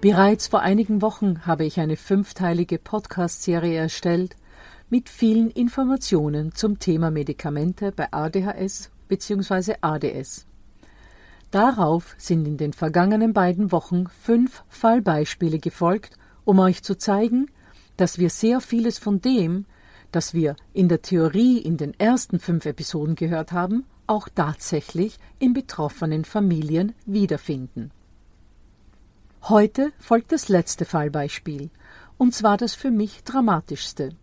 Bereits vor einigen Wochen habe ich eine fünfteilige Podcast-Serie erstellt mit vielen Informationen zum Thema Medikamente bei ADHS bzw. ADS. Darauf sind in den vergangenen beiden Wochen fünf Fallbeispiele gefolgt, um euch zu zeigen, dass wir sehr vieles von dem, das wir in der Theorie in den ersten fünf Episoden gehört haben, auch tatsächlich in betroffenen Familien wiederfinden. Heute folgt das letzte Fallbeispiel, und zwar das für mich dramatischste.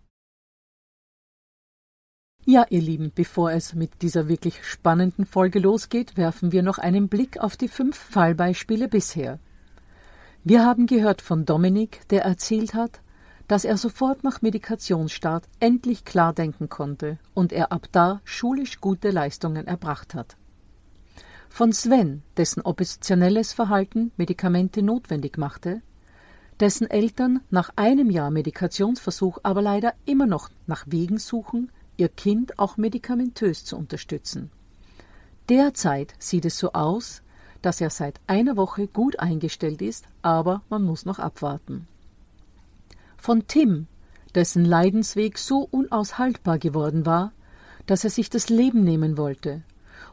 Ja, ihr Lieben, bevor es mit dieser wirklich spannenden Folge losgeht, werfen wir noch einen Blick auf die fünf Fallbeispiele bisher. Wir haben gehört von Dominik, der erzählt hat, dass er sofort nach Medikationsstart endlich klar denken konnte und er ab da schulisch gute Leistungen erbracht hat. Von Sven, dessen oppositionelles Verhalten Medikamente notwendig machte, dessen Eltern nach einem Jahr Medikationsversuch aber leider immer noch nach Wegen suchen, ihr Kind auch medikamentös zu unterstützen. Derzeit sieht es so aus, dass er seit einer Woche gut eingestellt ist, aber man muss noch abwarten. Von Tim, dessen Leidensweg so unaushaltbar geworden war, dass er sich das Leben nehmen wollte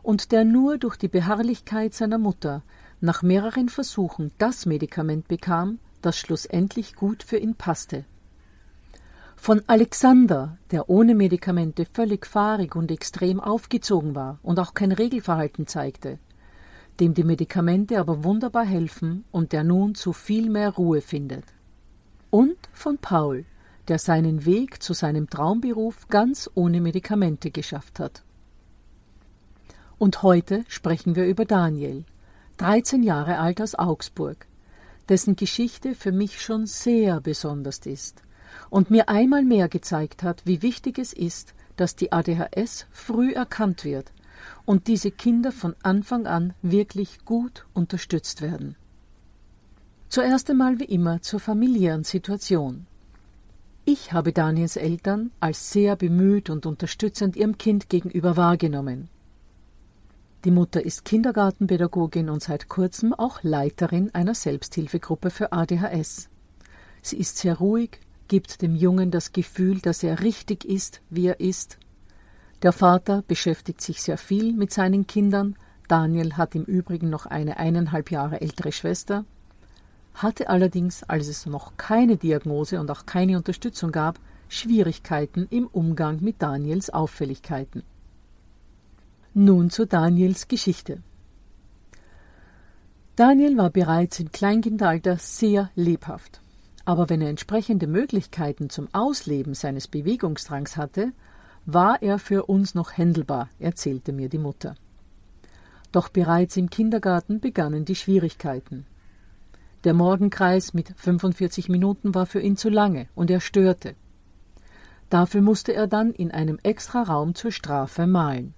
und der nur durch die Beharrlichkeit seiner Mutter nach mehreren Versuchen das Medikament bekam, das schlussendlich gut für ihn passte. Von Alexander, der ohne Medikamente völlig fahrig und extrem aufgezogen war und auch kein Regelverhalten zeigte, dem die Medikamente aber wunderbar helfen und der nun zu viel mehr Ruhe findet. Und von Paul, der seinen Weg zu seinem Traumberuf ganz ohne Medikamente geschafft hat. Und heute sprechen wir über Daniel, 13 Jahre alt aus Augsburg, dessen Geschichte für mich schon sehr besonders ist und mir einmal mehr gezeigt hat, wie wichtig es ist, dass die ADHS früh erkannt wird und diese Kinder von Anfang an wirklich gut unterstützt werden. Zuerst einmal wie immer zur familiären Situation. Ich habe Daniels Eltern als sehr bemüht und unterstützend ihrem Kind gegenüber wahrgenommen. Die Mutter ist Kindergartenpädagogin und seit kurzem auch Leiterin einer Selbsthilfegruppe für ADHS. Sie ist sehr ruhig, gibt dem Jungen das Gefühl, dass er richtig ist, wie er ist. Der Vater beschäftigt sich sehr viel mit seinen Kindern. Daniel hat im Übrigen noch eine eineinhalb Jahre ältere Schwester, hatte allerdings, als es noch keine Diagnose und auch keine Unterstützung gab, Schwierigkeiten im Umgang mit Daniels Auffälligkeiten. Nun zu Daniels Geschichte. Daniel war bereits im Kleinkindalter sehr lebhaft. Aber wenn er entsprechende Möglichkeiten zum Ausleben seines Bewegungsdrangs hatte, war er für uns noch händelbar, erzählte mir die Mutter. Doch bereits im Kindergarten begannen die Schwierigkeiten. Der Morgenkreis mit 45 Minuten war für ihn zu lange und er störte. Dafür musste er dann in einem Extraraum zur Strafe malen.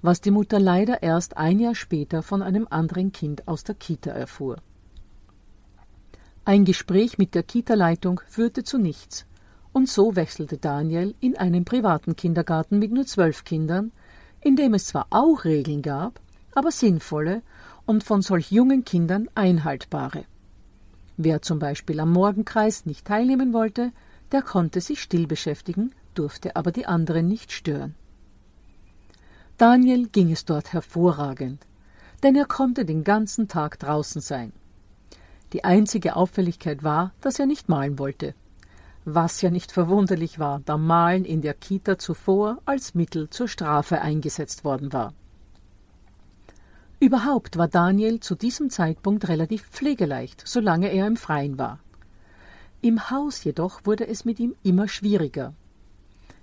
Was die Mutter leider erst ein Jahr später von einem anderen Kind aus der Kita erfuhr. Ein Gespräch mit der Kita-Leitung führte zu nichts, und so wechselte Daniel in einen privaten Kindergarten mit nur zwölf Kindern, in dem es zwar auch Regeln gab, aber sinnvolle und von solch jungen Kindern einhaltbare. Wer zum Beispiel am Morgenkreis nicht teilnehmen wollte, der konnte sich still beschäftigen, durfte aber die anderen nicht stören. Daniel ging es dort hervorragend, denn er konnte den ganzen Tag draußen sein. Die einzige Auffälligkeit war, dass er nicht malen wollte, was ja nicht verwunderlich war, da Malen in der Kita zuvor als Mittel zur Strafe eingesetzt worden war. Überhaupt war Daniel zu diesem Zeitpunkt relativ pflegeleicht, solange er im Freien war. Im Haus jedoch wurde es mit ihm immer schwieriger.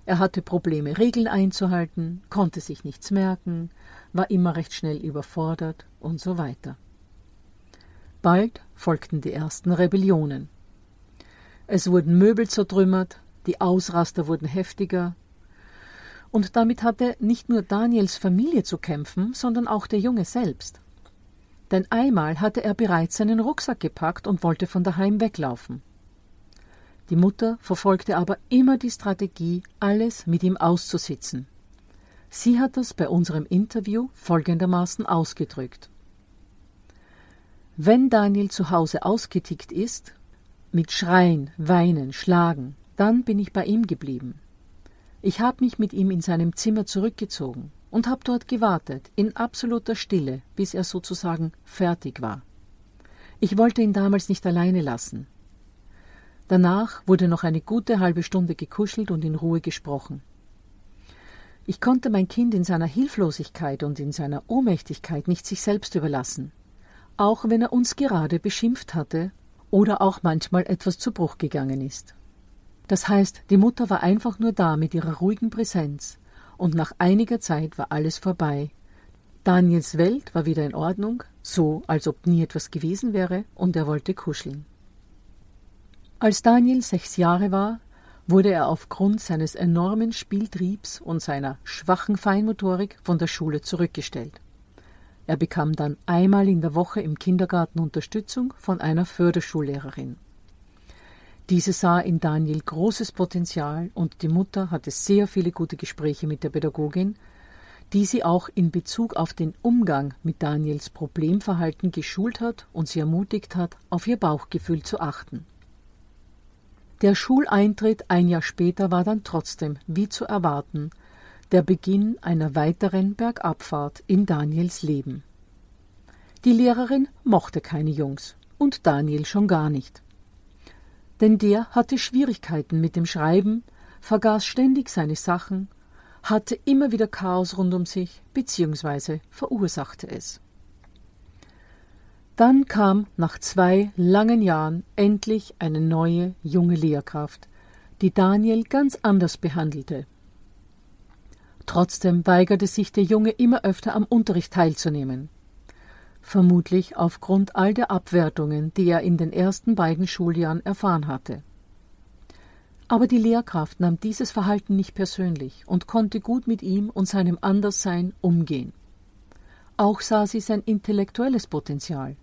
Er hatte Probleme, Regeln einzuhalten, konnte sich nichts merken, war immer recht schnell überfordert und so weiter. Bald folgten die ersten Rebellionen. Es wurden Möbel zertrümmert, die Ausraster wurden heftiger, und damit hatte nicht nur Daniels Familie zu kämpfen, sondern auch der Junge selbst. Denn einmal hatte er bereits seinen Rucksack gepackt und wollte von daheim weglaufen. Die Mutter verfolgte aber immer die Strategie, alles mit ihm auszusitzen. Sie hat das bei unserem Interview folgendermaßen ausgedrückt. Wenn Daniel zu Hause ausgetickt ist, mit Schreien, Weinen, Schlagen, dann bin ich bei ihm geblieben. Ich habe mich mit ihm in seinem Zimmer zurückgezogen und habe dort gewartet, in absoluter Stille, bis er sozusagen fertig war. Ich wollte ihn damals nicht alleine lassen. Danach wurde noch eine gute halbe Stunde gekuschelt und in Ruhe gesprochen. Ich konnte mein Kind in seiner Hilflosigkeit und in seiner Ohnmächtigkeit nicht sich selbst überlassen, auch wenn er uns gerade beschimpft hatte oder auch manchmal etwas zu Bruch gegangen ist. Das heißt, die Mutter war einfach nur da mit ihrer ruhigen Präsenz, und nach einiger Zeit war alles vorbei. Daniels Welt war wieder in Ordnung, so als ob nie etwas gewesen wäre, und er wollte kuscheln. Als Daniel sechs Jahre war, wurde er aufgrund seines enormen Spieltriebs und seiner schwachen Feinmotorik von der Schule zurückgestellt. Er bekam dann einmal in der Woche im Kindergarten Unterstützung von einer Förderschullehrerin. Diese sah in Daniel großes Potenzial und die Mutter hatte sehr viele gute Gespräche mit der Pädagogin, die sie auch in Bezug auf den Umgang mit Daniels Problemverhalten geschult hat und sie ermutigt hat, auf ihr Bauchgefühl zu achten. Der Schuleintritt ein Jahr später war dann trotzdem, wie zu erwarten, der Beginn einer weiteren Bergabfahrt in Daniels Leben. Die Lehrerin mochte keine Jungs und Daniel schon gar nicht denn der hatte Schwierigkeiten mit dem Schreiben, vergaß ständig seine Sachen, hatte immer wieder Chaos rund um sich bzw. verursachte es. Dann kam nach zwei langen Jahren endlich eine neue junge Lehrkraft, die Daniel ganz anders behandelte. Trotzdem weigerte sich der Junge immer öfter am Unterricht teilzunehmen vermutlich aufgrund all der Abwertungen, die er in den ersten beiden Schuljahren erfahren hatte. Aber die Lehrkraft nahm dieses Verhalten nicht persönlich und konnte gut mit ihm und seinem Anderssein umgehen. Auch sah sie sein intellektuelles Potenzial.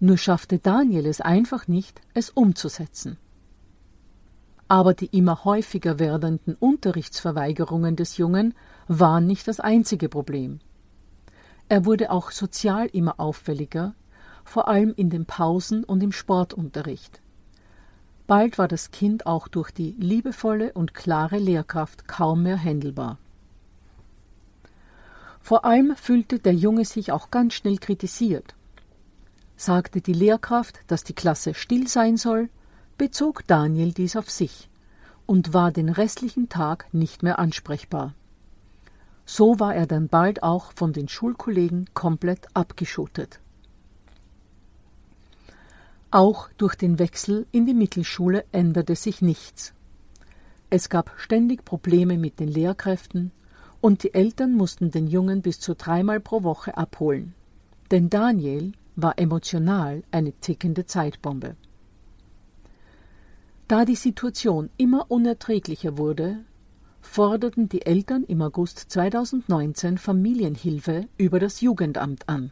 Nur schaffte Daniel es einfach nicht, es umzusetzen. Aber die immer häufiger werdenden Unterrichtsverweigerungen des Jungen waren nicht das einzige Problem. Er wurde auch sozial immer auffälliger, vor allem in den Pausen und im Sportunterricht. Bald war das Kind auch durch die liebevolle und klare Lehrkraft kaum mehr händelbar. Vor allem fühlte der Junge sich auch ganz schnell kritisiert. Sagte die Lehrkraft, dass die Klasse still sein soll, bezog Daniel dies auf sich und war den restlichen Tag nicht mehr ansprechbar. So war er dann bald auch von den Schulkollegen komplett abgeschottet. Auch durch den Wechsel in die Mittelschule änderte sich nichts. Es gab ständig Probleme mit den Lehrkräften und die Eltern mussten den Jungen bis zu dreimal pro Woche abholen. Denn Daniel war emotional eine tickende Zeitbombe. Da die Situation immer unerträglicher wurde, forderten die Eltern im August 2019 Familienhilfe über das Jugendamt an.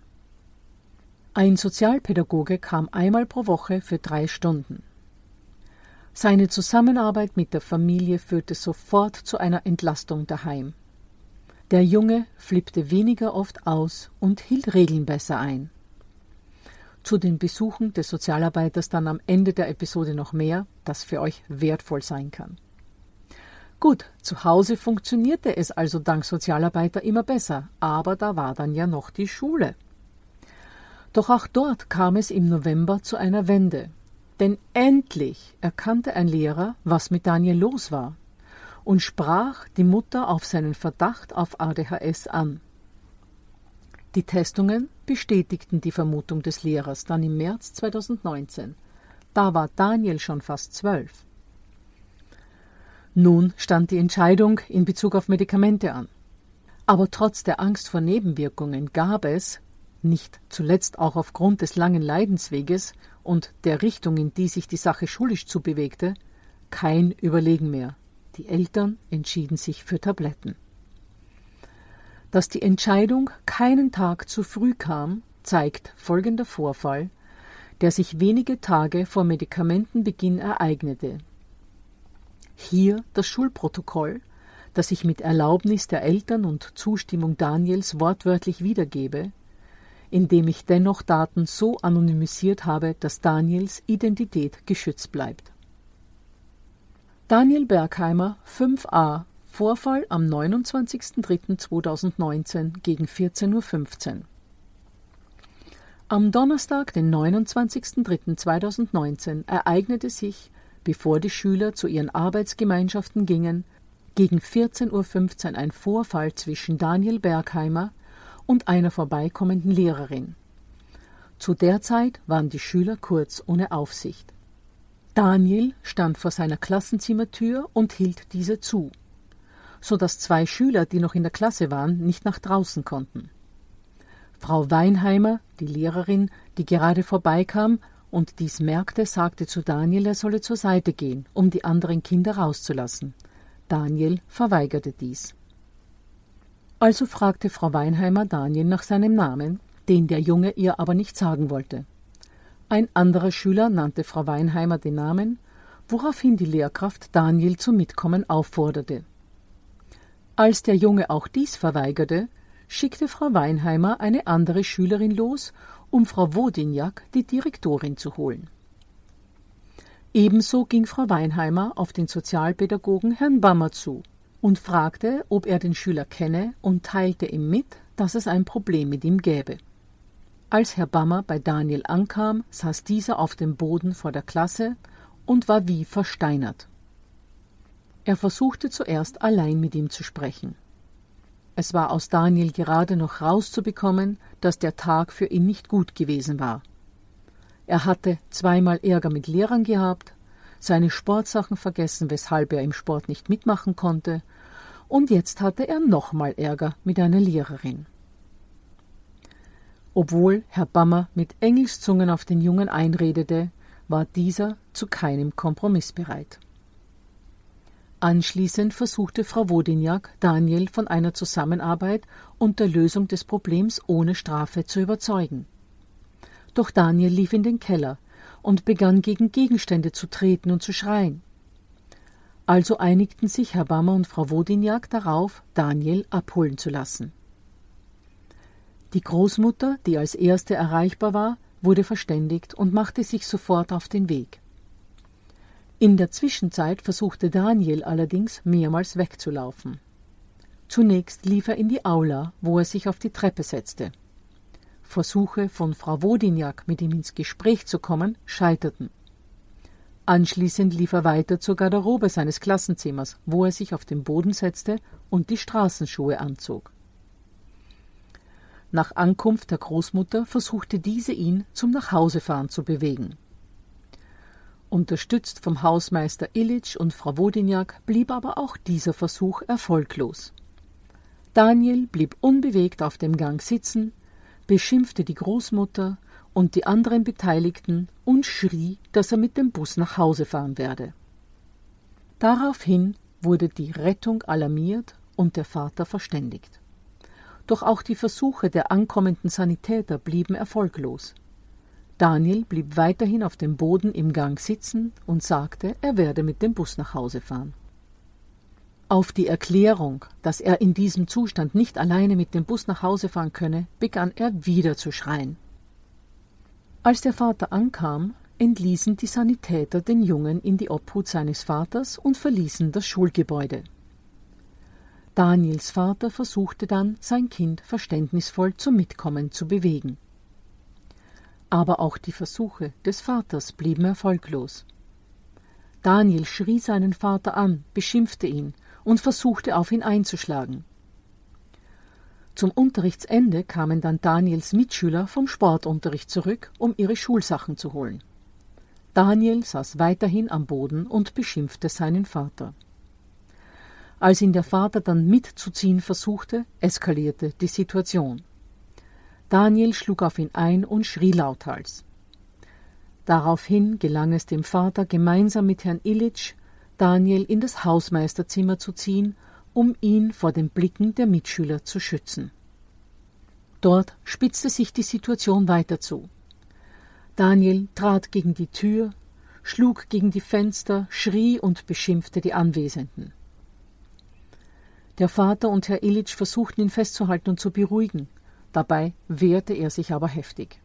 Ein Sozialpädagoge kam einmal pro Woche für drei Stunden. Seine Zusammenarbeit mit der Familie führte sofort zu einer Entlastung daheim. Der Junge flippte weniger oft aus und hielt Regeln besser ein. Zu den Besuchen des Sozialarbeiters dann am Ende der Episode noch mehr, das für euch wertvoll sein kann. Gut, zu Hause funktionierte es also dank Sozialarbeiter immer besser, aber da war dann ja noch die Schule. Doch auch dort kam es im November zu einer Wende. Denn endlich erkannte ein Lehrer, was mit Daniel los war, und sprach die Mutter auf seinen Verdacht auf ADHS an. Die Testungen bestätigten die Vermutung des Lehrers dann im März 2019. Da war Daniel schon fast zwölf. Nun stand die Entscheidung in Bezug auf Medikamente an. Aber trotz der Angst vor Nebenwirkungen gab es, nicht zuletzt auch aufgrund des langen Leidensweges und der Richtung, in die sich die Sache schulisch zubewegte, kein Überlegen mehr. Die Eltern entschieden sich für Tabletten. Dass die Entscheidung keinen Tag zu früh kam, zeigt folgender Vorfall, der sich wenige Tage vor Medikamentenbeginn ereignete. Hier das Schulprotokoll, das ich mit Erlaubnis der Eltern und Zustimmung Daniels wortwörtlich wiedergebe, indem ich dennoch Daten so anonymisiert habe, dass Daniels Identität geschützt bleibt. Daniel Bergheimer 5a Vorfall am 29.03.2019 gegen 14.15 Uhr. Am Donnerstag, den 29.03.2019, ereignete sich, bevor die Schüler zu ihren Arbeitsgemeinschaften gingen, gegen 14.15 Uhr ein Vorfall zwischen Daniel Bergheimer und einer vorbeikommenden Lehrerin. Zu der Zeit waren die Schüler kurz ohne Aufsicht. Daniel stand vor seiner Klassenzimmertür und hielt diese zu, so dass zwei Schüler, die noch in der Klasse waren, nicht nach draußen konnten. Frau Weinheimer, die Lehrerin, die gerade vorbeikam und dies merkte, sagte zu Daniel, er solle zur Seite gehen, um die anderen Kinder rauszulassen. Daniel verweigerte dies. Also fragte Frau Weinheimer Daniel nach seinem Namen, den der Junge ihr aber nicht sagen wollte. Ein anderer Schüler nannte Frau Weinheimer den Namen, woraufhin die Lehrkraft Daniel zum Mitkommen aufforderte. Als der Junge auch dies verweigerte, schickte Frau Weinheimer eine andere Schülerin los, um Frau Wodignac, die Direktorin, zu holen. Ebenso ging Frau Weinheimer auf den Sozialpädagogen Herrn Bammer zu und fragte, ob er den Schüler kenne und teilte ihm mit, dass es ein Problem mit ihm gäbe. Als Herr Bammer bei Daniel ankam, saß dieser auf dem Boden vor der Klasse und war wie versteinert. Er versuchte zuerst allein mit ihm zu sprechen. Es war aus Daniel gerade noch rauszubekommen, dass der Tag für ihn nicht gut gewesen war. Er hatte zweimal Ärger mit Lehrern gehabt, seine Sportsachen vergessen, weshalb er im Sport nicht mitmachen konnte, und jetzt hatte er nochmal Ärger mit einer Lehrerin. Obwohl Herr Bammer mit Engelszungen auf den Jungen einredete, war dieser zu keinem Kompromiss bereit. Anschließend versuchte Frau Wodignac, Daniel von einer Zusammenarbeit und der Lösung des Problems ohne Strafe zu überzeugen. Doch Daniel lief in den Keller, und begann gegen Gegenstände zu treten und zu schreien. Also einigten sich Herr Bammer und Frau Wodignac darauf, Daniel abholen zu lassen. Die Großmutter, die als erste erreichbar war, wurde verständigt und machte sich sofort auf den Weg. In der Zwischenzeit versuchte Daniel allerdings mehrmals wegzulaufen. Zunächst lief er in die Aula, wo er sich auf die Treppe setzte. Versuche von Frau Wodignac, mit ihm ins Gespräch zu kommen, scheiterten. Anschließend lief er weiter zur Garderobe seines Klassenzimmers, wo er sich auf den Boden setzte und die Straßenschuhe anzog. Nach Ankunft der Großmutter versuchte diese ihn zum Nachhausefahren zu bewegen. Unterstützt vom Hausmeister Illich und Frau Wodiniak blieb aber auch dieser Versuch erfolglos. Daniel blieb unbewegt auf dem Gang sitzen, beschimpfte die Großmutter und die anderen Beteiligten und schrie, dass er mit dem Bus nach Hause fahren werde. Daraufhin wurde die Rettung alarmiert und der Vater verständigt. Doch auch die Versuche der ankommenden Sanitäter blieben erfolglos. Daniel blieb weiterhin auf dem Boden im Gang sitzen und sagte, er werde mit dem Bus nach Hause fahren. Auf die Erklärung, dass er in diesem Zustand nicht alleine mit dem Bus nach Hause fahren könne, begann er wieder zu schreien. Als der Vater ankam, entließen die Sanitäter den Jungen in die Obhut seines Vaters und verließen das Schulgebäude. Daniels Vater versuchte dann, sein Kind verständnisvoll zum Mitkommen zu bewegen. Aber auch die Versuche des Vaters blieben erfolglos. Daniel schrie seinen Vater an, beschimpfte ihn und versuchte auf ihn einzuschlagen. Zum Unterrichtsende kamen dann Daniels Mitschüler vom Sportunterricht zurück, um ihre Schulsachen zu holen. Daniel saß weiterhin am Boden und beschimpfte seinen Vater. Als ihn der Vater dann mitzuziehen versuchte, eskalierte die Situation. Daniel schlug auf ihn ein und schrie lauthals. Daraufhin gelang es dem Vater, gemeinsam mit Herrn Illitsch Daniel in das Hausmeisterzimmer zu ziehen, um ihn vor den Blicken der Mitschüler zu schützen. Dort spitzte sich die Situation weiter zu. Daniel trat gegen die Tür, schlug gegen die Fenster, schrie und beschimpfte die Anwesenden. Der Vater und Herr Illitsch versuchten ihn festzuhalten und zu beruhigen, Dabei wehrte er sich aber heftig.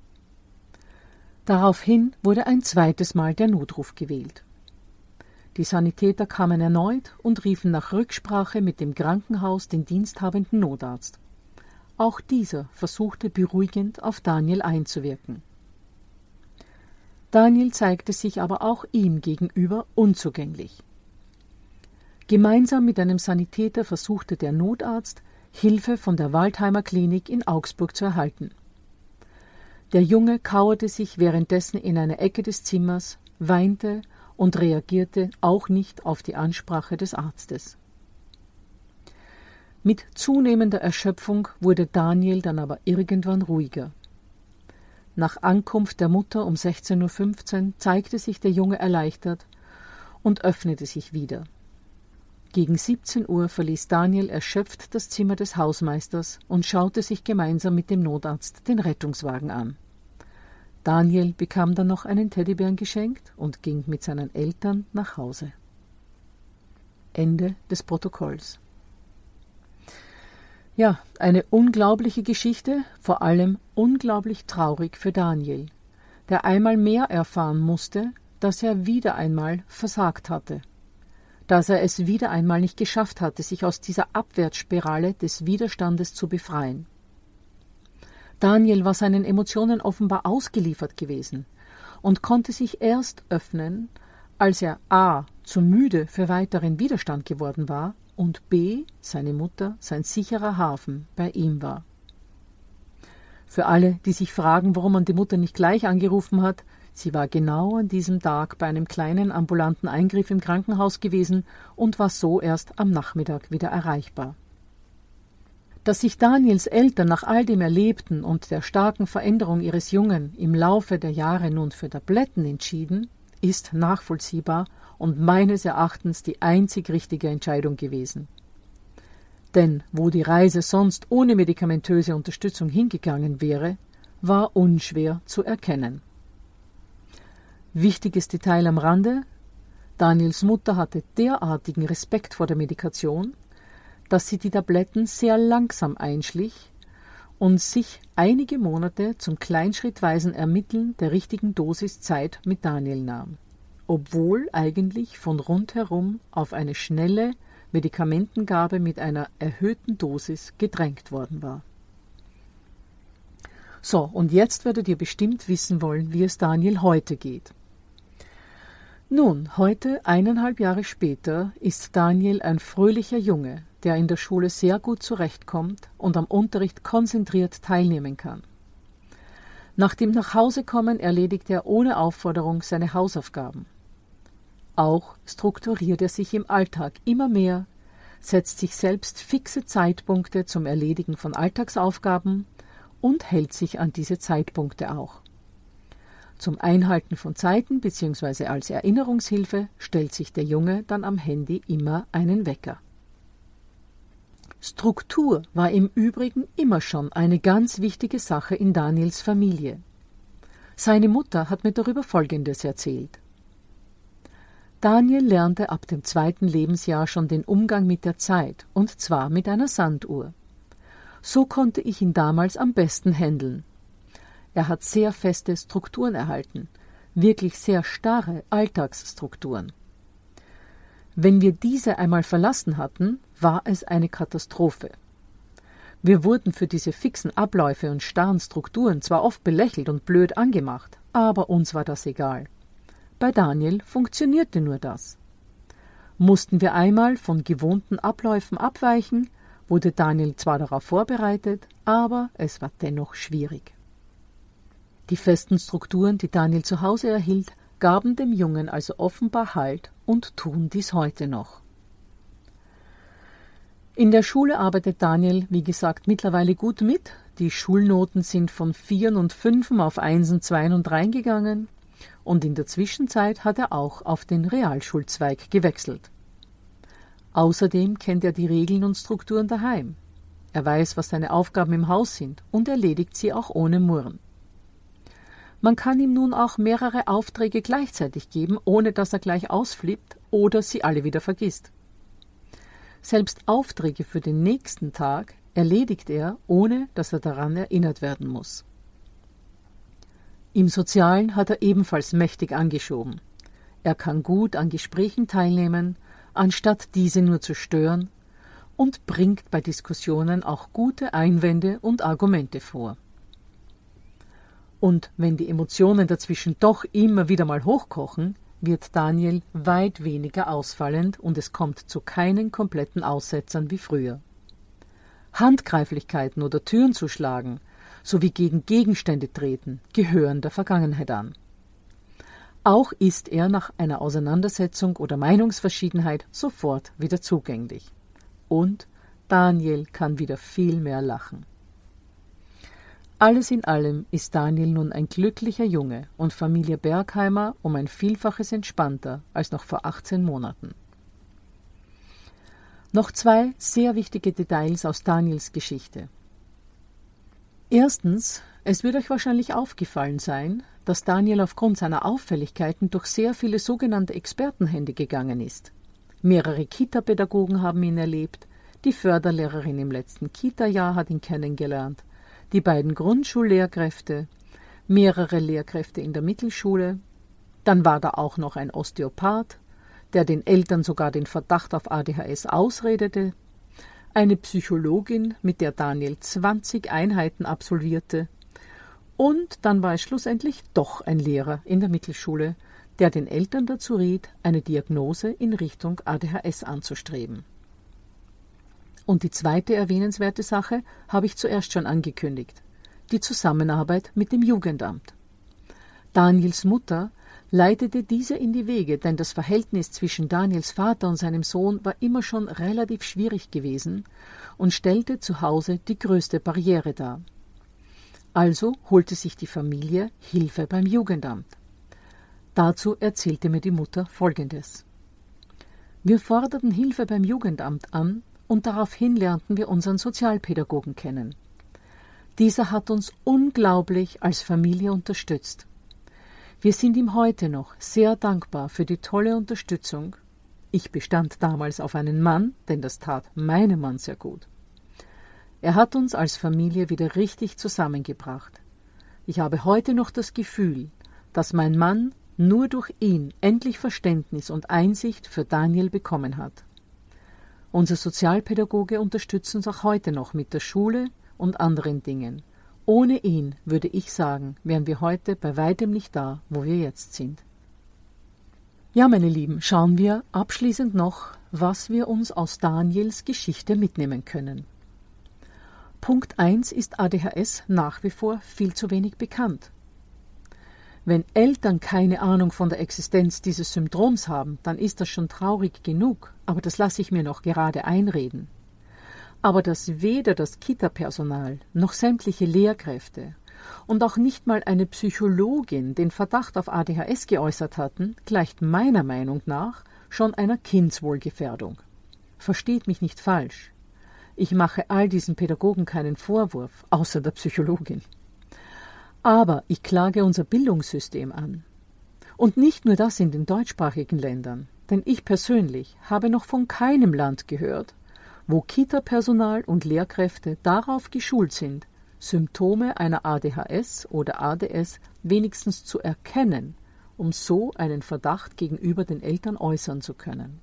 Daraufhin wurde ein zweites Mal der Notruf gewählt. Die Sanitäter kamen erneut und riefen nach Rücksprache mit dem Krankenhaus den diensthabenden Notarzt. Auch dieser versuchte beruhigend auf Daniel einzuwirken. Daniel zeigte sich aber auch ihm gegenüber unzugänglich. Gemeinsam mit einem Sanitäter versuchte der Notarzt, Hilfe von der Waldheimer Klinik in Augsburg zu erhalten. Der Junge kauerte sich währenddessen in einer Ecke des Zimmers, weinte und reagierte auch nicht auf die Ansprache des Arztes. Mit zunehmender Erschöpfung wurde Daniel dann aber irgendwann ruhiger. Nach Ankunft der Mutter um 16.15 Uhr zeigte sich der Junge erleichtert und öffnete sich wieder. Gegen 17 Uhr verließ Daniel erschöpft das Zimmer des Hausmeisters und schaute sich gemeinsam mit dem Notarzt den Rettungswagen an. Daniel bekam dann noch einen Teddybären geschenkt und ging mit seinen Eltern nach Hause. Ende des Protokolls. Ja, eine unglaubliche Geschichte, vor allem unglaublich traurig für Daniel, der einmal mehr erfahren musste, dass er wieder einmal versagt hatte dass er es wieder einmal nicht geschafft hatte, sich aus dieser Abwärtsspirale des Widerstandes zu befreien. Daniel war seinen Emotionen offenbar ausgeliefert gewesen und konnte sich erst öffnen, als er a. zu müde für weiteren Widerstand geworden war und b. seine Mutter sein sicherer Hafen bei ihm war. Für alle, die sich fragen, warum man die Mutter nicht gleich angerufen hat, Sie war genau an diesem Tag bei einem kleinen ambulanten Eingriff im Krankenhaus gewesen und war so erst am Nachmittag wieder erreichbar. Dass sich Daniels Eltern nach all dem Erlebten und der starken Veränderung ihres Jungen im Laufe der Jahre nun für Tabletten entschieden, ist nachvollziehbar und meines Erachtens die einzig richtige Entscheidung gewesen. Denn wo die Reise sonst ohne medikamentöse Unterstützung hingegangen wäre, war unschwer zu erkennen. Wichtiges Detail am Rande: Daniels Mutter hatte derartigen Respekt vor der Medikation, dass sie die Tabletten sehr langsam einschlich und sich einige Monate zum kleinschrittweisen Ermitteln der richtigen Dosis Zeit mit Daniel nahm, obwohl eigentlich von rundherum auf eine schnelle Medikamentengabe mit einer erhöhten Dosis gedrängt worden war. So, und jetzt werdet ihr bestimmt wissen wollen, wie es Daniel heute geht. Nun, heute, eineinhalb Jahre später, ist Daniel ein fröhlicher Junge, der in der Schule sehr gut zurechtkommt und am Unterricht konzentriert teilnehmen kann. Nach dem Nachhausekommen erledigt er ohne Aufforderung seine Hausaufgaben. Auch strukturiert er sich im Alltag immer mehr, setzt sich selbst fixe Zeitpunkte zum Erledigen von Alltagsaufgaben und hält sich an diese Zeitpunkte auch. Zum Einhalten von Zeiten bzw. als Erinnerungshilfe stellt sich der Junge dann am Handy immer einen Wecker. Struktur war im Übrigen immer schon eine ganz wichtige Sache in Daniels Familie. Seine Mutter hat mir darüber Folgendes erzählt. Daniel lernte ab dem zweiten Lebensjahr schon den Umgang mit der Zeit, und zwar mit einer Sanduhr. So konnte ich ihn damals am besten händeln. Er hat sehr feste Strukturen erhalten, wirklich sehr starre Alltagsstrukturen. Wenn wir diese einmal verlassen hatten, war es eine Katastrophe. Wir wurden für diese fixen Abläufe und starren Strukturen zwar oft belächelt und blöd angemacht, aber uns war das egal. Bei Daniel funktionierte nur das. Mussten wir einmal von gewohnten Abläufen abweichen, wurde Daniel zwar darauf vorbereitet, aber es war dennoch schwierig. Die festen Strukturen, die Daniel zu Hause erhielt, gaben dem Jungen also offenbar Halt und tun dies heute noch. In der Schule arbeitet Daniel, wie gesagt, mittlerweile gut mit. Die Schulnoten sind von Vieren und Fünfen auf Einsen, Zweien und Dreien gegangen. Und in der Zwischenzeit hat er auch auf den Realschulzweig gewechselt. Außerdem kennt er die Regeln und Strukturen daheim. Er weiß, was seine Aufgaben im Haus sind und erledigt sie auch ohne Murren. Man kann ihm nun auch mehrere Aufträge gleichzeitig geben, ohne dass er gleich ausflippt oder sie alle wieder vergisst. Selbst Aufträge für den nächsten Tag erledigt er, ohne dass er daran erinnert werden muss. Im Sozialen hat er ebenfalls mächtig angeschoben. Er kann gut an Gesprächen teilnehmen, anstatt diese nur zu stören, und bringt bei Diskussionen auch gute Einwände und Argumente vor. Und wenn die Emotionen dazwischen doch immer wieder mal hochkochen, wird Daniel weit weniger ausfallend und es kommt zu keinen kompletten Aussetzern wie früher. Handgreiflichkeiten oder Türen zu schlagen sowie gegen Gegenstände treten gehören der Vergangenheit an. Auch ist er nach einer Auseinandersetzung oder Meinungsverschiedenheit sofort wieder zugänglich. Und Daniel kann wieder viel mehr lachen. Alles in allem ist Daniel nun ein glücklicher Junge und Familie Bergheimer um ein Vielfaches entspannter als noch vor 18 Monaten. Noch zwei sehr wichtige Details aus Daniels Geschichte. Erstens, es wird euch wahrscheinlich aufgefallen sein, dass Daniel aufgrund seiner Auffälligkeiten durch sehr viele sogenannte Expertenhände gegangen ist. Mehrere Kita-Pädagogen haben ihn erlebt, die Förderlehrerin im letzten Kita-Jahr hat ihn kennengelernt, die beiden Grundschullehrkräfte, mehrere Lehrkräfte in der Mittelschule, dann war da auch noch ein Osteopath, der den Eltern sogar den Verdacht auf ADHS ausredete, eine Psychologin, mit der Daniel 20 Einheiten absolvierte, und dann war es schlussendlich doch ein Lehrer in der Mittelschule, der den Eltern dazu riet, eine Diagnose in Richtung ADHS anzustreben. Und die zweite erwähnenswerte Sache habe ich zuerst schon angekündigt. Die Zusammenarbeit mit dem Jugendamt. Daniels Mutter leitete diese in die Wege, denn das Verhältnis zwischen Daniels Vater und seinem Sohn war immer schon relativ schwierig gewesen und stellte zu Hause die größte Barriere dar. Also holte sich die Familie Hilfe beim Jugendamt. Dazu erzählte mir die Mutter Folgendes. Wir forderten Hilfe beim Jugendamt an, und daraufhin lernten wir unseren Sozialpädagogen kennen. Dieser hat uns unglaublich als Familie unterstützt. Wir sind ihm heute noch sehr dankbar für die tolle Unterstützung. Ich bestand damals auf einen Mann, denn das tat meinem Mann sehr gut. Er hat uns als Familie wieder richtig zusammengebracht. Ich habe heute noch das Gefühl, dass mein Mann nur durch ihn endlich Verständnis und Einsicht für Daniel bekommen hat. Unser Sozialpädagoge unterstützt uns auch heute noch mit der Schule und anderen Dingen. Ohne ihn, würde ich sagen, wären wir heute bei weitem nicht da, wo wir jetzt sind. Ja, meine Lieben, schauen wir abschließend noch, was wir uns aus Daniels Geschichte mitnehmen können. Punkt 1 ist ADHS nach wie vor viel zu wenig bekannt. Wenn Eltern keine Ahnung von der Existenz dieses Symptoms haben, dann ist das schon traurig genug, aber das lasse ich mir noch gerade einreden. Aber dass weder das Kita-Personal noch sämtliche Lehrkräfte und auch nicht mal eine Psychologin den Verdacht auf ADHS geäußert hatten, gleicht meiner Meinung nach schon einer Kindswohlgefährdung. Versteht mich nicht falsch. Ich mache all diesen Pädagogen keinen Vorwurf, außer der Psychologin. Aber ich klage unser Bildungssystem an. Und nicht nur das in den deutschsprachigen Ländern, denn ich persönlich habe noch von keinem Land gehört, wo Kita-Personal und Lehrkräfte darauf geschult sind, Symptome einer ADHS oder ADS wenigstens zu erkennen, um so einen Verdacht gegenüber den Eltern äußern zu können.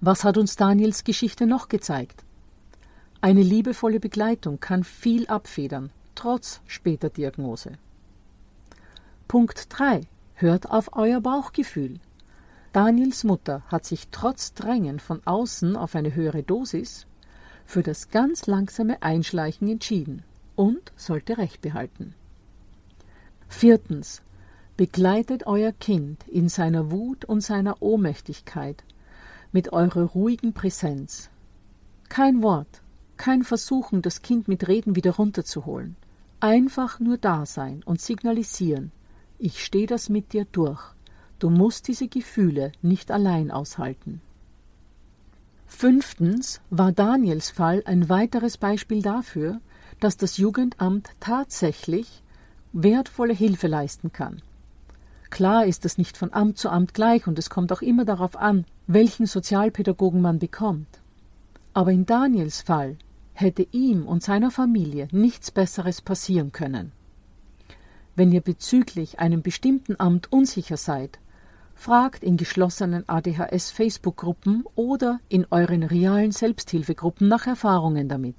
Was hat uns Daniels Geschichte noch gezeigt? Eine liebevolle Begleitung kann viel abfedern, trotz später Diagnose. Punkt 3. Hört auf euer Bauchgefühl. Daniels Mutter hat sich trotz Drängen von außen auf eine höhere Dosis für das ganz langsame Einschleichen entschieden und sollte Recht behalten. Viertens. Begleitet euer Kind in seiner Wut und seiner Ohnmächtigkeit mit eurer ruhigen Präsenz. Kein Wort, kein Versuchen, das Kind mit Reden wieder runterzuholen. Einfach nur da sein und signalisieren, ich stehe das mit dir durch. Du musst diese Gefühle nicht allein aushalten. Fünftens war Daniels Fall ein weiteres Beispiel dafür, dass das Jugendamt tatsächlich wertvolle Hilfe leisten kann. Klar ist das nicht von Amt zu Amt gleich und es kommt auch immer darauf an, welchen Sozialpädagogen man bekommt. Aber in Daniels Fall hätte ihm und seiner Familie nichts Besseres passieren können. Wenn ihr bezüglich einem bestimmten Amt unsicher seid, fragt in geschlossenen ADHS-Facebook-Gruppen oder in euren realen Selbsthilfegruppen nach Erfahrungen damit.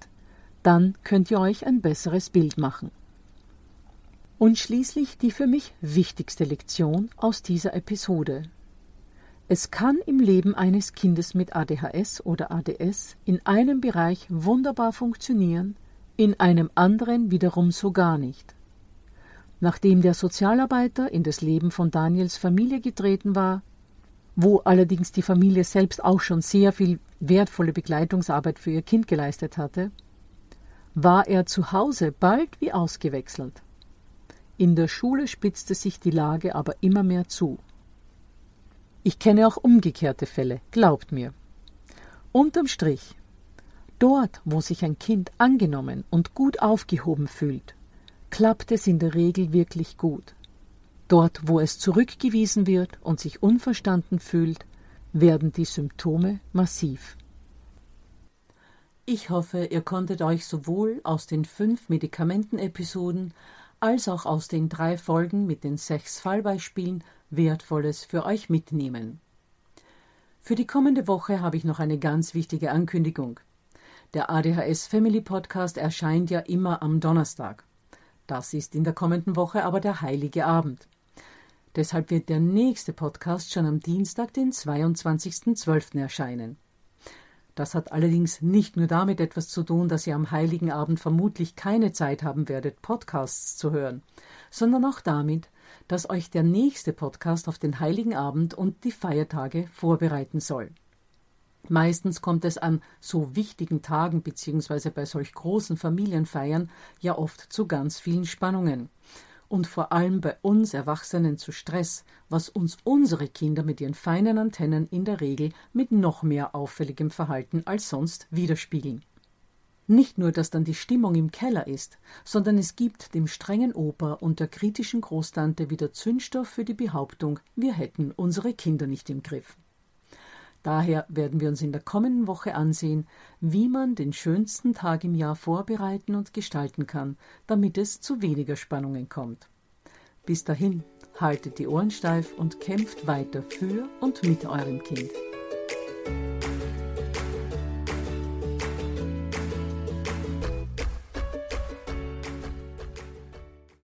Dann könnt ihr euch ein besseres Bild machen. Und schließlich die für mich wichtigste Lektion aus dieser Episode. Es kann im Leben eines Kindes mit ADHS oder ADS in einem Bereich wunderbar funktionieren, in einem anderen wiederum so gar nicht. Nachdem der Sozialarbeiter in das Leben von Daniels Familie getreten war, wo allerdings die Familie selbst auch schon sehr viel wertvolle Begleitungsarbeit für ihr Kind geleistet hatte, war er zu Hause bald wie ausgewechselt. In der Schule spitzte sich die Lage aber immer mehr zu. Ich kenne auch umgekehrte Fälle, glaubt mir. Unterm Strich, dort, wo sich ein Kind angenommen und gut aufgehoben fühlt, klappt es in der Regel wirklich gut. Dort, wo es zurückgewiesen wird und sich unverstanden fühlt, werden die Symptome massiv. Ich hoffe, ihr konntet euch sowohl aus den fünf Medikamentenepisoden als auch aus den drei Folgen mit den sechs Fallbeispielen Wertvolles für euch mitnehmen. Für die kommende Woche habe ich noch eine ganz wichtige Ankündigung. Der ADHS Family Podcast erscheint ja immer am Donnerstag. Das ist in der kommenden Woche aber der heilige Abend. Deshalb wird der nächste Podcast schon am Dienstag, den 22.12. erscheinen. Das hat allerdings nicht nur damit etwas zu tun, dass ihr am heiligen Abend vermutlich keine Zeit haben werdet, Podcasts zu hören, sondern auch damit, dass euch der nächste Podcast auf den heiligen Abend und die Feiertage vorbereiten soll. Meistens kommt es an so wichtigen Tagen bzw. bei solch großen Familienfeiern ja oft zu ganz vielen Spannungen und vor allem bei uns Erwachsenen zu Stress, was uns unsere Kinder mit ihren feinen Antennen in der Regel mit noch mehr auffälligem Verhalten als sonst widerspiegeln. Nicht nur, dass dann die Stimmung im Keller ist, sondern es gibt dem strengen Opa und der kritischen Großtante wieder Zündstoff für die Behauptung, wir hätten unsere Kinder nicht im Griff. Daher werden wir uns in der kommenden Woche ansehen, wie man den schönsten Tag im Jahr vorbereiten und gestalten kann, damit es zu weniger Spannungen kommt. Bis dahin, haltet die Ohren steif und kämpft weiter für und mit eurem Kind.